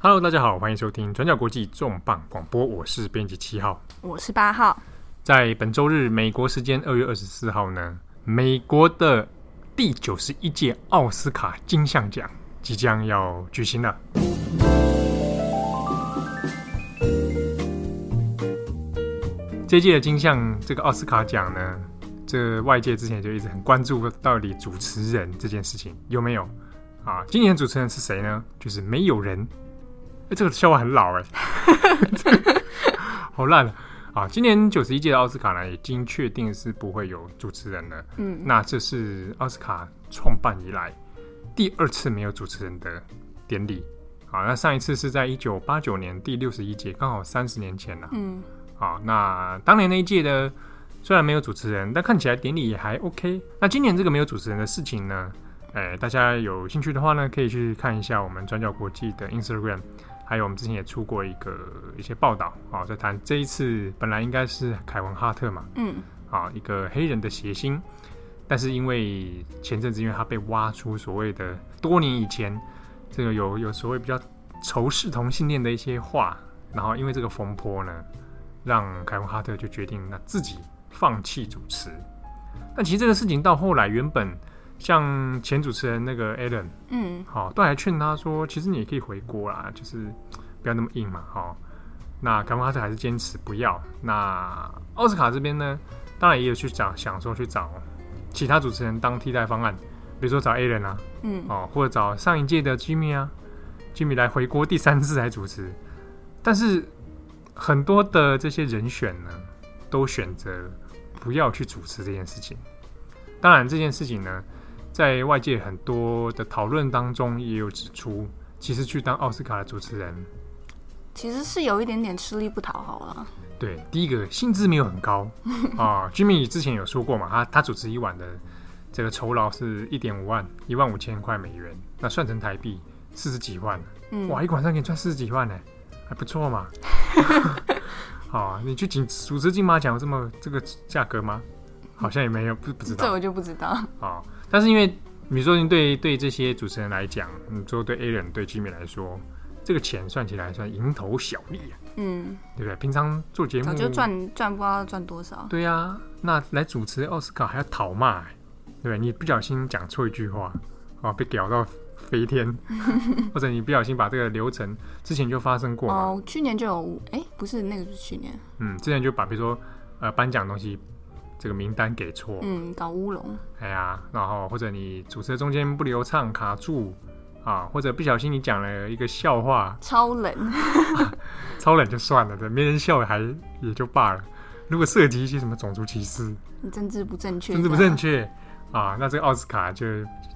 Hello，大家好，欢迎收听转角国际重磅广播，我是编辑七号，我是八号。在本周日，美国时间二月二十四号呢，美国的第九十一届奥斯卡金像奖即将要举行了。这届的金像这个奥斯卡奖呢，这外界之前就一直很关注到底主持人这件事情有没有啊？今年主持人是谁呢？就是没有人。哎，这个笑话很老哎，好烂了啊！今年九十一届的奥斯卡呢，已经确定是不会有主持人了。嗯，那这是奥斯卡创办以来第二次没有主持人的典礼。好，那上一次是在一九八九年第六十一届，刚好三十年前了。嗯，好，那当年那一届的虽然没有主持人，但看起来典礼也还 OK。那今年这个没有主持人的事情呢，哎，大家有兴趣的话呢，可以去看一下我们转角国际的 Instagram。还有，我们之前也出过一个一些报道啊，在谈这一次本来应该是凯文哈特嘛，嗯，啊，一个黑人的谐星，但是因为前阵子因为他被挖出所谓的多年以前这个有有所谓比较仇视同性恋的一些话，然后因为这个风波呢，让凯文哈特就决定那自己放弃主持。但其实这个事情到后来原本。像前主持人那个 Alan，嗯，好，都还劝他说，其实你也可以回国啦，就是不要那么硬嘛，好。那凯文哈特还是坚持不要。那奥斯卡这边呢，当然也有去找，想说去找其他主持人当替代方案，比如说找 Alan 啊，嗯，哦，或者找上一届的 Jimmy 啊，Jimmy 来回国第三次来主持。但是很多的这些人选呢，都选择不要去主持这件事情。当然这件事情呢。在外界很多的讨论当中，也有指出，其实去当奥斯卡的主持人，其实是有一点点吃力不讨好了。对，第一个薪资没有很高 啊。Jimmy 之前有说过嘛，他他主持一晚的这个酬劳是一点五万，一万五千块美元，那算成台币四十几万。嗯，哇，一晚上可以赚四十几万呢，还不错嘛。好，你去请主持金马奖这么这个价格吗？好像也没有，不不知道。这我就不知道。啊。但是因为，比如说，对对这些主持人来讲，你说对 Aaron 对 Jimmy 来说，这个钱算起来算蝇头小利啊，嗯，对不对？平常做节目早就赚赚不知道赚多少。对啊，那来主持奥斯卡还要讨骂，对不对？你不小心讲错一句话，啊，被屌到飞天，或者你不小心把这个流程之前就发生过哦，去年就有，哎，不是那个是去年，嗯，之前就把比如说呃颁奖东西。这个名单给错，嗯，搞乌龙，哎呀，然后或者你主持中间不流畅卡住啊，或者不小心你讲了一个笑话，超冷，啊、超冷就算了，对，没人笑还也就罢了。如果涉及一些什么种族歧视，政治不正确，政治不正确啊，那这个奥斯卡就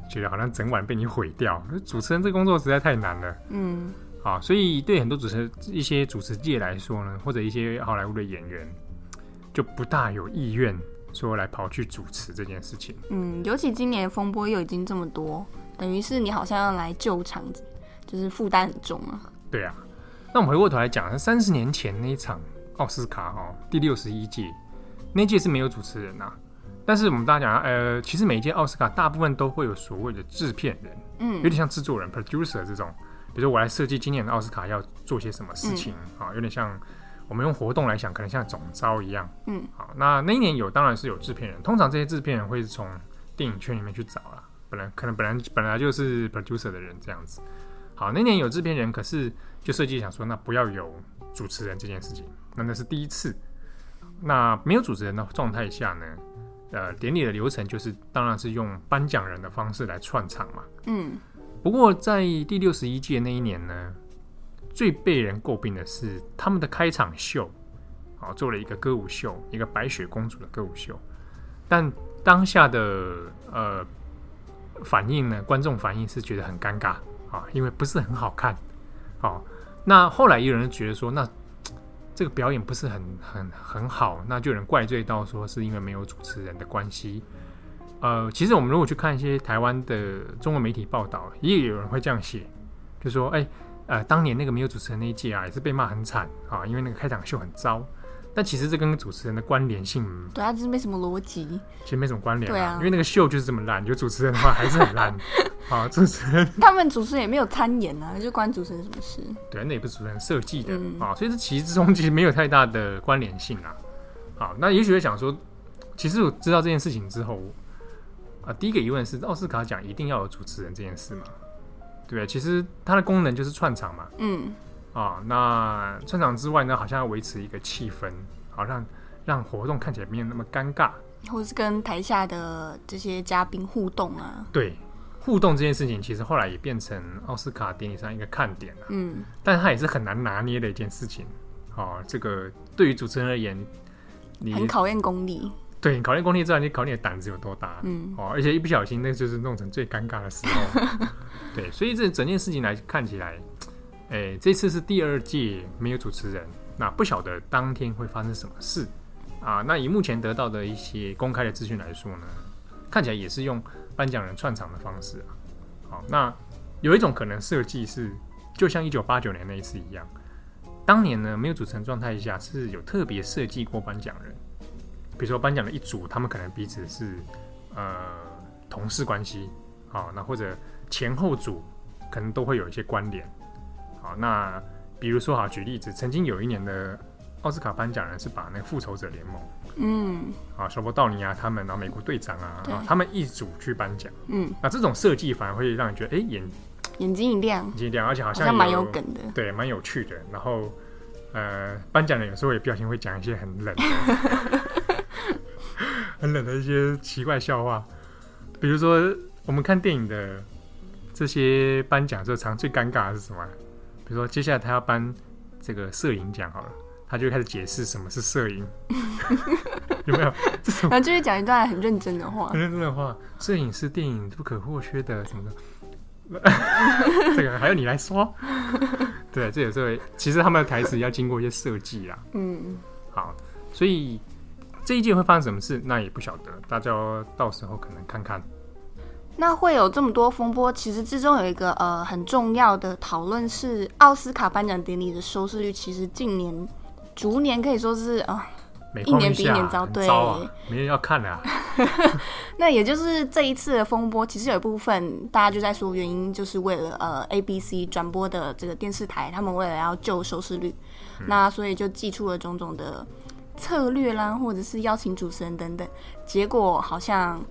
觉得好像整晚被你毁掉。主持人这工作实在太难了，嗯，啊，所以对很多主持一些主持界来说呢，或者一些好莱坞的演员，就不大有意愿。说来跑去主持这件事情，嗯，尤其今年风波又已经这么多，等于是你好像要来救场，就是负担很重啊。对啊，那我们回过头来讲，三十年前那一场奥斯卡哦，第六十一届，那届是没有主持人啊。但是我们大家讲，呃，其实每一届奥斯卡大部分都会有所谓的制片人，嗯，有点像制作人 （producer） 这种，比如说我来设计今年的奥斯卡要做些什么事情啊，嗯，有点像。我们用活动来想，可能像总招一样。嗯，好，那那一年有，当然是有制片人。通常这些制片人会是从电影圈里面去找啦，本来可能本来本来就是 producer 的人这样子。好，那年有制片人，可是就设计想说，那不要有主持人这件事情。那那是第一次。那没有主持人的状态下呢，呃，典礼的流程就是，当然是用颁奖人的方式来串场嘛。嗯。不过在第六十一届那一年呢，最被人诟病的是他们的开场秀，啊，做了一个歌舞秀，一个白雪公主的歌舞秀，但当下的呃反应呢，观众反应是觉得很尴尬啊，因为不是很好看，啊，那后来也有人觉得说，那 这个表演不是很很很好，那就有人怪罪到说是因为没有主持人的关系，呃，其实我们如果去看一些台湾的中文媒体报道，也有人会这样写，就说，哎。呃，当年那个没有主持人那一届啊，也是被骂很惨啊，因为那个开场秀很糟。但其实这跟主持人的关联性，对啊，就是没什么逻辑，其实没什么关联。对啊，因为那个秀就是这么烂，就主持人的话还是很烂。啊，主持人 他们主持人也没有参演啊，就关主持人什么事？对，那也不是主持人设计的啊、嗯，所以这其实之中其实没有太大的关联性啊。好，那也许会想说，其实我知道这件事情之后啊，第一个疑问是奥斯卡奖一定要有主持人这件事吗？对，其实它的功能就是串场嘛。嗯。啊，那串场之外呢，好像要维持一个气氛，好让让活动看起来没有那么尴尬，或是跟台下的这些嘉宾互动啊。对。互动这件事情，其实后来也变成奥斯卡典礼上一个看点了。嗯，但是它也是很难拿捏的一件事情。哦，这个对于主持人而言，你很考验功力。对，你考验功力之外，你考你的胆子有多大？嗯，哦，而且一不小心，那就是弄成最尴尬的时候。对，所以这整件事情来看起来，哎，这次是第二届没有主持人，那不晓得当天会发生什么事啊？那以目前得到的一些公开的资讯来说呢，看起来也是用。颁奖人串场的方式啊，好，那有一种可能设计是，就像一九八九年那一次一样，当年呢没有主持人状态下是有特别设计过颁奖人，比如说颁奖的一组，他们可能彼此是呃同事关系，好，那或者前后组可能都会有一些关联，好，那比如说哈，举例子，曾经有一年的奥斯卡颁奖人是把那个复仇者联盟。嗯，啊，小波道尼啊，他们，然后美国队长啊，啊，他们一组去颁奖。嗯，那这种设计反而会让你觉得，哎、欸，眼眼睛一亮，眼睛一亮，而且好像蛮有，有梗的，对，蛮有趣的。然后，呃，颁奖人有时候也不小心会讲一些很冷的、很冷的一些奇怪笑话。比如说，我们看电影的这些颁奖这场最尴尬的是什么？比如说，接下来他要颁这个摄影奖，好了。他就开始解释什么是摄影，有没有？然后就会讲一段很认真的话，很认真的话。摄影是电影不可或缺的，什么的。这个还要你来说？对，这有时候其实他们的台词要经过一些设计啦。嗯，好，所以这一届会发生什么事，那也不晓得，大家到时候可能看看。那会有这么多风波，其实之中有一个呃很重要的讨论是奥斯卡颁奖典礼的收视率，其实近年。逐年可以说是啊，一,一年比一年糟，对，没人要看了啊。那也就是这一次的风波，其实有一部分大家就在说，原因就是为了呃 ABC 转播的这个电视台，他们为了要救收视率，嗯、那所以就寄出了种种的策略啦，或者是邀请主持人等等，结果好像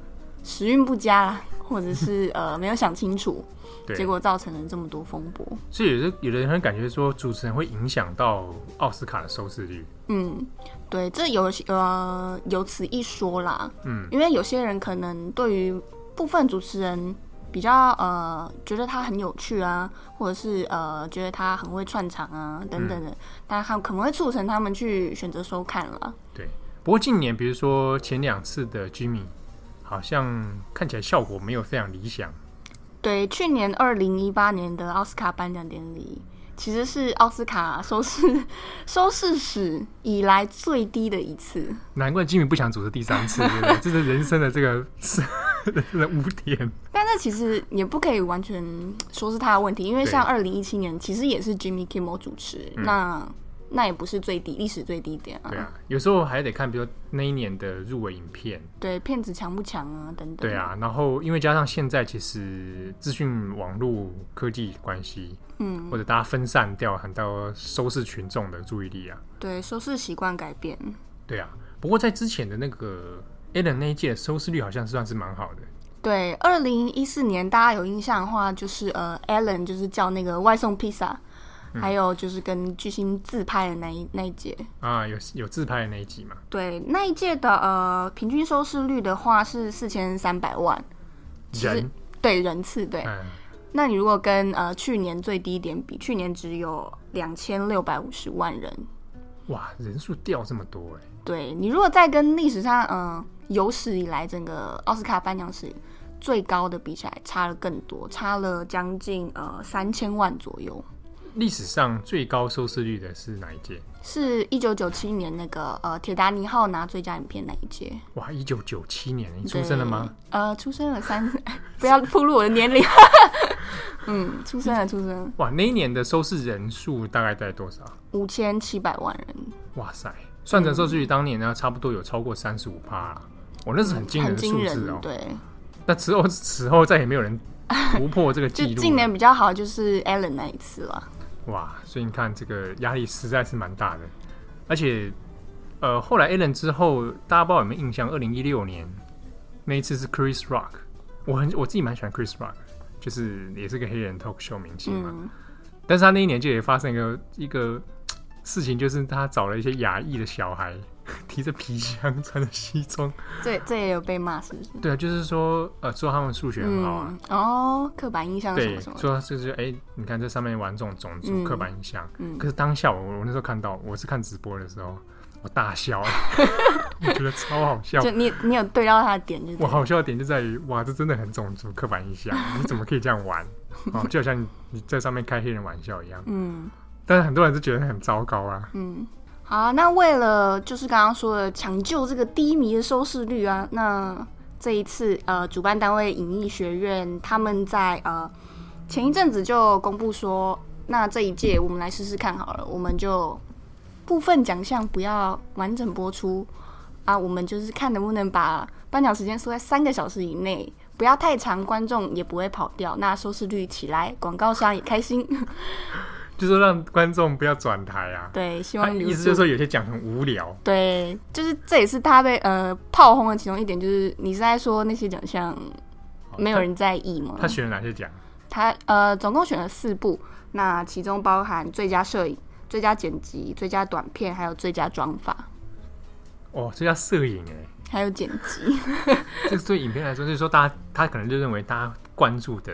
时运不佳啦，或者是呃没有想清楚。结果造成了这么多风波，所以有的有的人会感觉说主持人会影响到奥斯卡的收视率。嗯，对，这有呃有此一说啦。嗯，因为有些人可能对于部分主持人比较呃觉得他很有趣啊，或者是呃觉得他很会串场啊等等的，嗯、但他可能会促成他们去选择收看了。对，不过近年比如说前两次的 Jimmy，好像看起来效果没有非常理想。对，去年二零一八年的奥斯卡颁奖典礼，其实是奥斯卡收视 收视史以来最低的一次。难怪吉米不想组织第三次，对不对？这是人生的这个污点。但这其实也不可以完全说是他的问题，因为像二零一七年，其实也是 Jimmy Kimmel 主持，那。那也不是最低历史最低点啊。对啊，有时候还得看，比如说那一年的入围影片，对片子强不强啊，等等。对啊，然后因为加上现在其实资讯网络科技关系，嗯，或者大家分散掉很多收视群众的注意力啊。对，收视习惯改变。对啊，不过在之前的那个 Ellen 那一届收视率好像算是蛮好的。对，二零一四年大家有印象的话，就是呃，Allen 就是叫那个外送披萨。还有就是跟巨星自拍的那一那一届啊，有有自拍的那一集嘛？对，那一届的呃平均收视率的话是四千三百万人，对人次对。嗯、那你如果跟呃去年最低点比，去年只有两千六百五十万人，哇，人数掉这么多哎！对，你如果再跟历史上嗯、呃、有史以来整个奥斯卡颁奖史最高的比起来，差了更多，差了将近呃三千万左右。历史上最高收视率的是哪一届？是一九九七年那个呃《铁达尼号》拿最佳影片那一届。哇，一九九七年，你出生了吗？呃，出生了三，不要暴露我的年龄。嗯，出生了，出生。哇，那一年的收视人数大概在多少？五千七百万人。哇塞，算成收视率当年呢，差不多有超过三十五趴，我、哦、那是很惊人的数字哦。对，那此后此后再也没有人 突破这个记录。就近年比较好，就是 Allen 那一次了。哇，所以你看这个压力实在是蛮大的，而且呃，后来 Allen 之后，大家不知道有没有印象？二零一六年那一次是 Chris Rock，我很我自己蛮喜欢 Chris Rock，就是也是个黑人 talk show 明星嘛。嗯、但是他那一年就也发生一个一个。事情就是他找了一些亚裔的小孩，提着皮箱，穿着西装。这这也有被骂，是不是？对啊，就是说，呃，说他们数学很好啊。嗯、哦，刻板印象什么什么。对，说就是，哎、欸，你看这上面玩这种种族刻板印象。嗯。可是当下我我那时候看到，我是看直播的时候，我大笑，我觉得超好笑。就你你有对到他的点就？我好笑的点就在于，哇，这真的很种族刻板印象，你怎么可以这样玩？哦，就好像你你在上面开黑人玩笑一样。嗯。但是很多人是觉得很糟糕啊。嗯，好啊，那为了就是刚刚说的抢救这个低迷的收视率啊，那这一次呃，主办单位影艺学院他们在呃前一阵子就公布说，那这一届我们来试试看好了，我们就部分奖项不要完整播出啊，我们就是看能不能把颁奖时间缩在三个小时以内，不要太长，观众也不会跑掉，那收视率起来，广告商也开心。就是让观众不要转台啊！对，希望意思就是说有些讲很无聊。对，就是这也是他被呃炮轰的其中一点，就是你是在说那些奖项没有人在意吗？他，他选了哪些奖？他呃总共选了四部，那其中包含最佳摄影、最佳剪辑、最佳短片，还有最佳妆法。哦，最佳摄影哎，还有剪辑。这个对影片来说，就是说大家他可能就认为大家关注的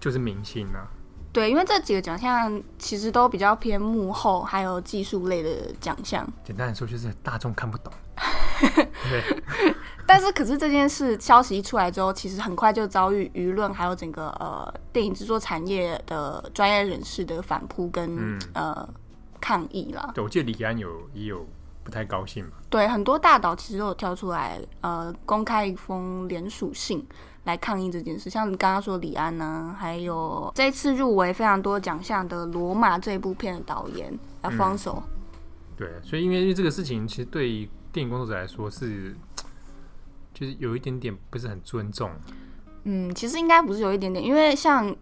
就是明星啊。对，因为这几个奖项其实都比较偏幕后，还有技术类的奖项。简单来说，就是大众看不懂。对。但是，可是这件事消息一出来之后，其实很快就遭遇舆论，还有整个呃电影制作产业的专业人士的反扑跟、嗯、呃抗议了。对，我记得李安有也有不太高兴嘛。对，很多大导其实都有跳出来呃公开一封联署信。来抗议这件事，像你刚刚说李安呢、啊，还有这次入围非常多奖项的《罗马》这部片的导演 Alfonso、嗯。对，所以因为这个事情，其实对于电影工作者来说是，就是有一点点不是很尊重。嗯，其实应该不是有一点点，因为像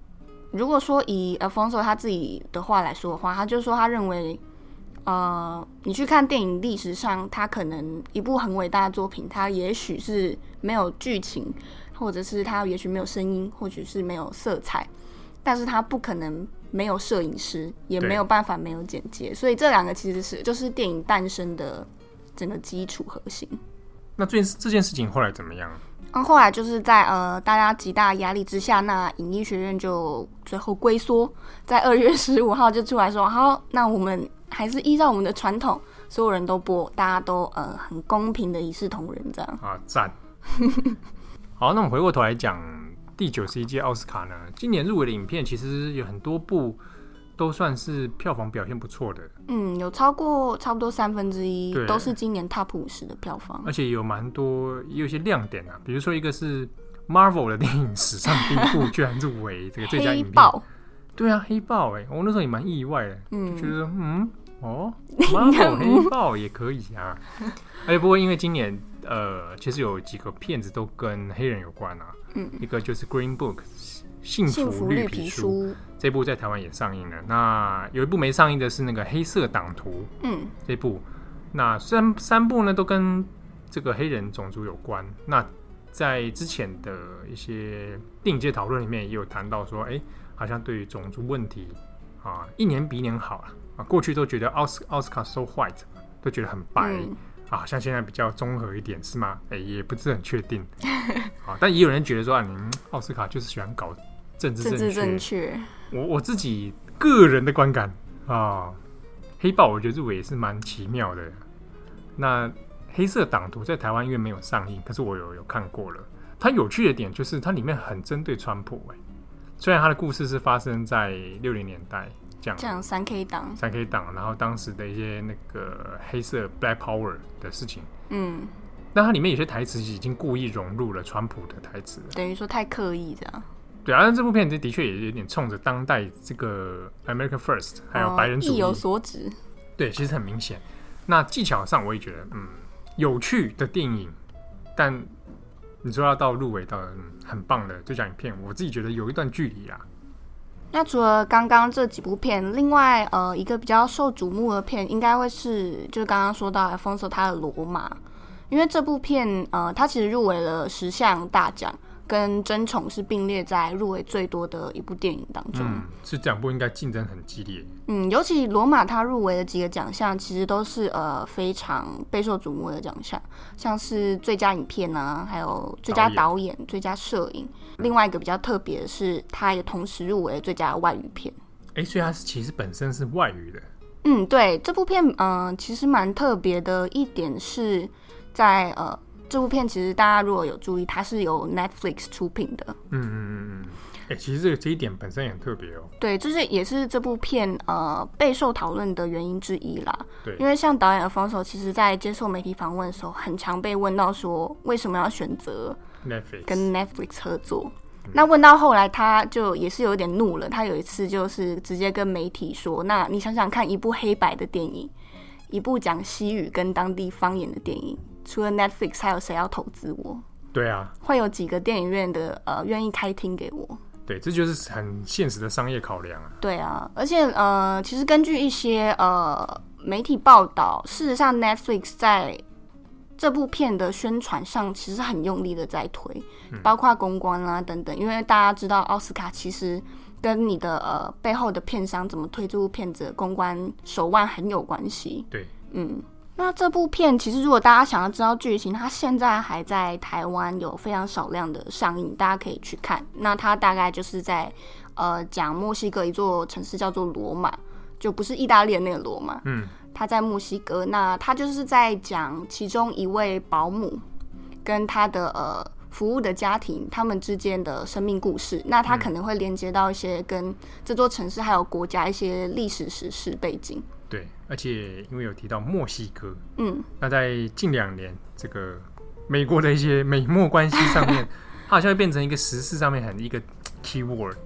如果说以 Alfonso 他自己的话来说的话，他就说他认为，呃，你去看电影历史上，他可能一部很伟大的作品，他也许是没有剧情。或者是他也许没有声音，或许是没有色彩，但是他不可能没有摄影师，也没有办法没有剪接，所以这两个其实是就是电影诞生的整个基础核心。那这件这件事情后来怎么样？嗯，后来就是在呃大家极大压力之下，那影艺学院就最后龟缩，在二月十五号就出来说，好，那我们还是依照我们的传统，所有人都播，大家都呃很公平的一视同仁这样啊，赞。好，那我们回过头来讲第九十一届奥斯卡呢。今年入围的影片其实有很多部都算是票房表现不错的。嗯，有超过差不多三分之一都是今年 Top 五十的票房，而且有蛮多也有一些亮点啊。比如说一个是 Marvel 的电影史上第一部居然入围这个最佳影片。对啊，黑豹哎、欸，我那时候也蛮意外的，嗯，就觉得嗯哦，Marvel 黑豹也可以啊。而且不过因为今年。呃，其实有几个片子都跟黑人有关啊。嗯，一个就是《Green Book》幸福绿皮书，这部在台湾也上映了。那有一部没上映的是那个《黑色党徒》。嗯，这部那三三部呢都跟这个黑人种族有关。那在之前的一些电影界讨论里面也有谈到说，哎、欸，好像对于种族问题啊，一年比一年好了啊。过去都觉得奥斯奥斯卡 so white，都觉得很白。嗯啊，像现在比较综合一点是吗？哎、欸，也不是很确定。啊，但也有人觉得说啊，您奥斯卡就是喜欢搞政治正确。我我自己个人的观感啊，黑豹我觉得入围也是蛮奇妙的。那黑色党徒在台湾因为没有上映，可是我有有看过了。它有趣的点就是它里面很针对川普哎，虽然它的故事是发生在六零年代。讲三 K 党，三 K 党，然后当时的一些那个黑色 Black Power 的事情，嗯，那它里面有些台词已经故意融入了川普的台词，等于说太刻意这样。对啊，这部片子的确也有点冲着当代这个 America First，还有白人主义、有所指。对，其实很明显。那技巧上我也觉得，嗯，有趣的电影，但你说要到入围到、嗯、很棒的最佳影片，我自己觉得有一段距离啊。那除了刚刚这几部片，另外呃一个比较受瞩目的片，应该会是就是刚刚说到 Alfonso 他的《罗马》，因为这部片呃它其实入围了十项大奖。跟《争宠》是并列在入围最多的一部电影当中，嗯，是这两部应该竞争很激烈。嗯，尤其《罗马》它入围的几个奖项，其实都是呃非常备受瞩目的奖项，像是最佳影片啊，还有最佳导演、最佳摄影。另外一个比较特别的是，它也同时入围最佳外语片。哎、欸，所以它是其实本身是外语的。嗯，对，这部片嗯、呃，其实蛮特别的一点是在呃。这部片其实大家如果有注意，它是由 Netflix 出品的。嗯嗯嗯嗯，哎、欸，其实这个这一点本身也很特别哦。对，这是也是这部片呃备受讨论的原因之一啦。对，因为像导演 Alfonso，其实在接受媒体访问的时候，很常被问到说为什么要选择 Netflix 跟 Netflix 合作。那问到后来，他就也是有点怒了。他有一次就是直接跟媒体说：“那你想想看，一部黑白的电影，一部讲西语跟当地方言的电影。”除了 Netflix，还有谁要投资我？对啊，会有几个电影院的呃愿意开厅给我？对，这就是很现实的商业考量啊。对啊，而且呃，其实根据一些呃媒体报道，事实上 Netflix 在这部片的宣传上其实很用力的在推，嗯、包括公关啊等等。因为大家知道奥斯卡其实跟你的呃背后的片商怎么推这部片子公关手腕很有关系。对，嗯。那这部片其实，如果大家想要知道剧情，它现在还在台湾有非常少量的上映，大家可以去看。那它大概就是在呃讲墨西哥一座城市叫做罗马，就不是意大利的那个罗马。嗯，它在墨西哥。那它就是在讲其中一位保姆跟他的呃服务的家庭他们之间的生命故事。那它可能会连接到一些跟这座城市还有国家一些历史时事背景。对，而且因为有提到墨西哥，嗯，那在近两年这个美国的一些美墨关系上面，它好像会变成一个时事上面很一个 key word。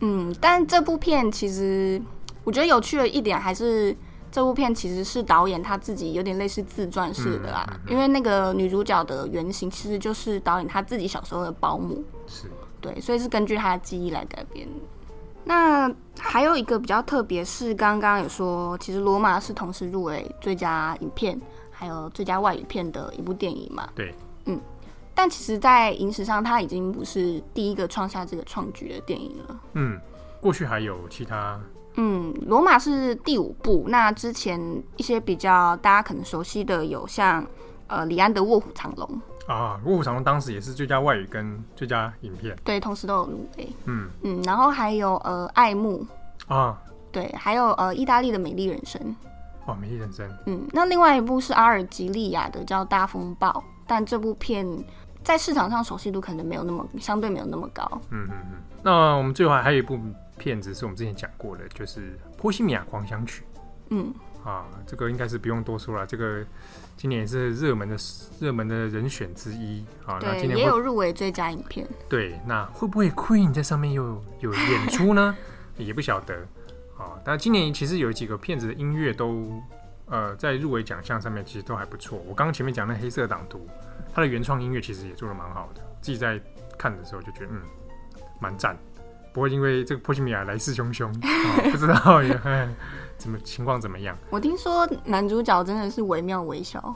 嗯，但这部片其实我觉得有趣的一点还是这部片其实是导演他自己有点类似自传式的啦，嗯嗯嗯、因为那个女主角的原型其实就是导演他自己小时候的保姆，是对，所以是根据他的记忆来改编。那还有一个比较特别，是刚刚有说，其实《罗马》是同时入围最佳影片，还有最佳外语片的一部电影嘛？对，嗯。但其实，在影史上，它已经不是第一个创下这个创举的电影了。嗯，过去还有其他。嗯，《罗马》是第五部。那之前一些比较大家可能熟悉的，有像呃，李安的《卧虎藏龙》。啊，《卧虎藏龙》当时也是最佳外语跟最佳影片，对，同时都有入围。嗯嗯，然后还有呃，爱慕啊，对，还有呃，意大利的《美丽人生》。哦，《美丽人生》。嗯，那另外一部是阿尔及利亚的，叫《大风暴》，但这部片在市场上熟悉度可能没有那么，相对没有那么高。嗯嗯嗯。那我们最后还有一部片子是我们之前讲过的，就是《波西米亚狂想曲》。嗯。啊，这个应该是不用多说了，这个。今年也是热门的热门的人选之一啊，对，那今年也有入围最佳影片。对，那会不会 Queen 在上面又有演出呢？也不晓得啊。但今年其实有几个片子的音乐都呃在入围奖项上面其实都还不错。我刚刚前面讲那黑色党徒，它的原创音乐其实也做的蛮好的，自己在看的时候就觉得嗯蛮赞。不会因为这个波西米亚来势汹汹，啊、不知道也。怎么情况怎么样？我听说男主角真的是惟妙惟肖。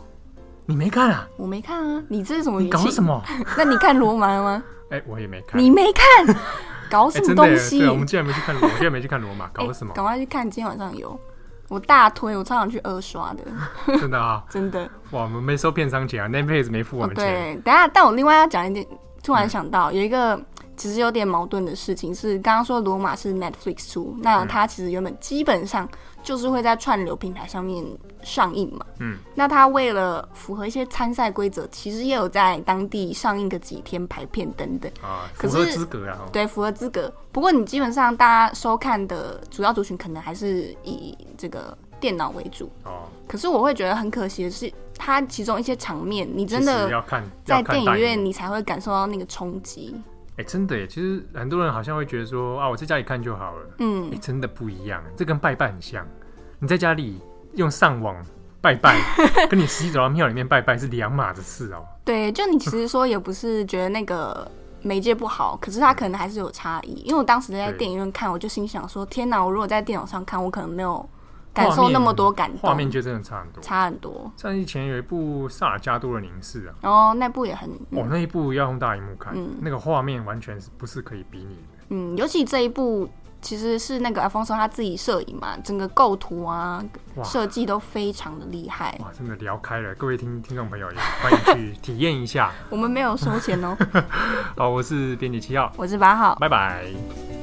你没看啊？我没看啊。你这是什么？你搞什么？那你看罗马了吗？哎、欸，我也没看。你没看？搞什么东西？欸、对，我们竟然没去看罗，我竟然没去看罗马，搞什么？赶、欸、快去看，今天晚上有。我大推，我超想去二刷的。真的啊？真的。哇，我们没收片商钱啊，Netflix 没付我们钱。哦、对，等下，但我另外要讲一点，突然想到、嗯、有一个。其实有点矛盾的事情是，刚刚说罗马是 Netflix 出，那它其实原本基本上就是会在串流平台上面上映嘛。嗯，那它为了符合一些参赛规则，其实也有在当地上映个几天排片等等。啊，符合资格啊。对，符合资格。不过你基本上大家收看的主要族群可能还是以这个电脑为主。哦。可是我会觉得很可惜的是，它其中一些场面，你真的要看在电影院，你才会感受到那个冲击。哎、欸，真的耶！其实很多人好像会觉得说啊，我在家里看就好了。嗯，哎、欸，真的不一样，这跟拜拜很像。你在家里用上网拜拜，跟你实际走到庙里面拜拜是两码子事哦。对，就你其实说也不是觉得那个媒介不好，可是它可能还是有差异。因为我当时在电影院看，我就心想说：天哪！我如果在电脑上看，我可能没有感受那么多感动。画面就真的差很多，差很多。像以前有一部《萨尔加多的凝视》啊，哦，那部也很……嗯、哦，那一部要用大荧幕看，嗯、那个画面完全是不是可以比拟的？嗯，尤其这一部。其实是那个 Alfonso 他自己摄影嘛，整个构图啊、设计都非常的厉害。哇，真的聊开了，各位听听众朋友也欢迎去体验一下。我们没有收钱哦。好，我是编辑七号，我是八号，拜拜。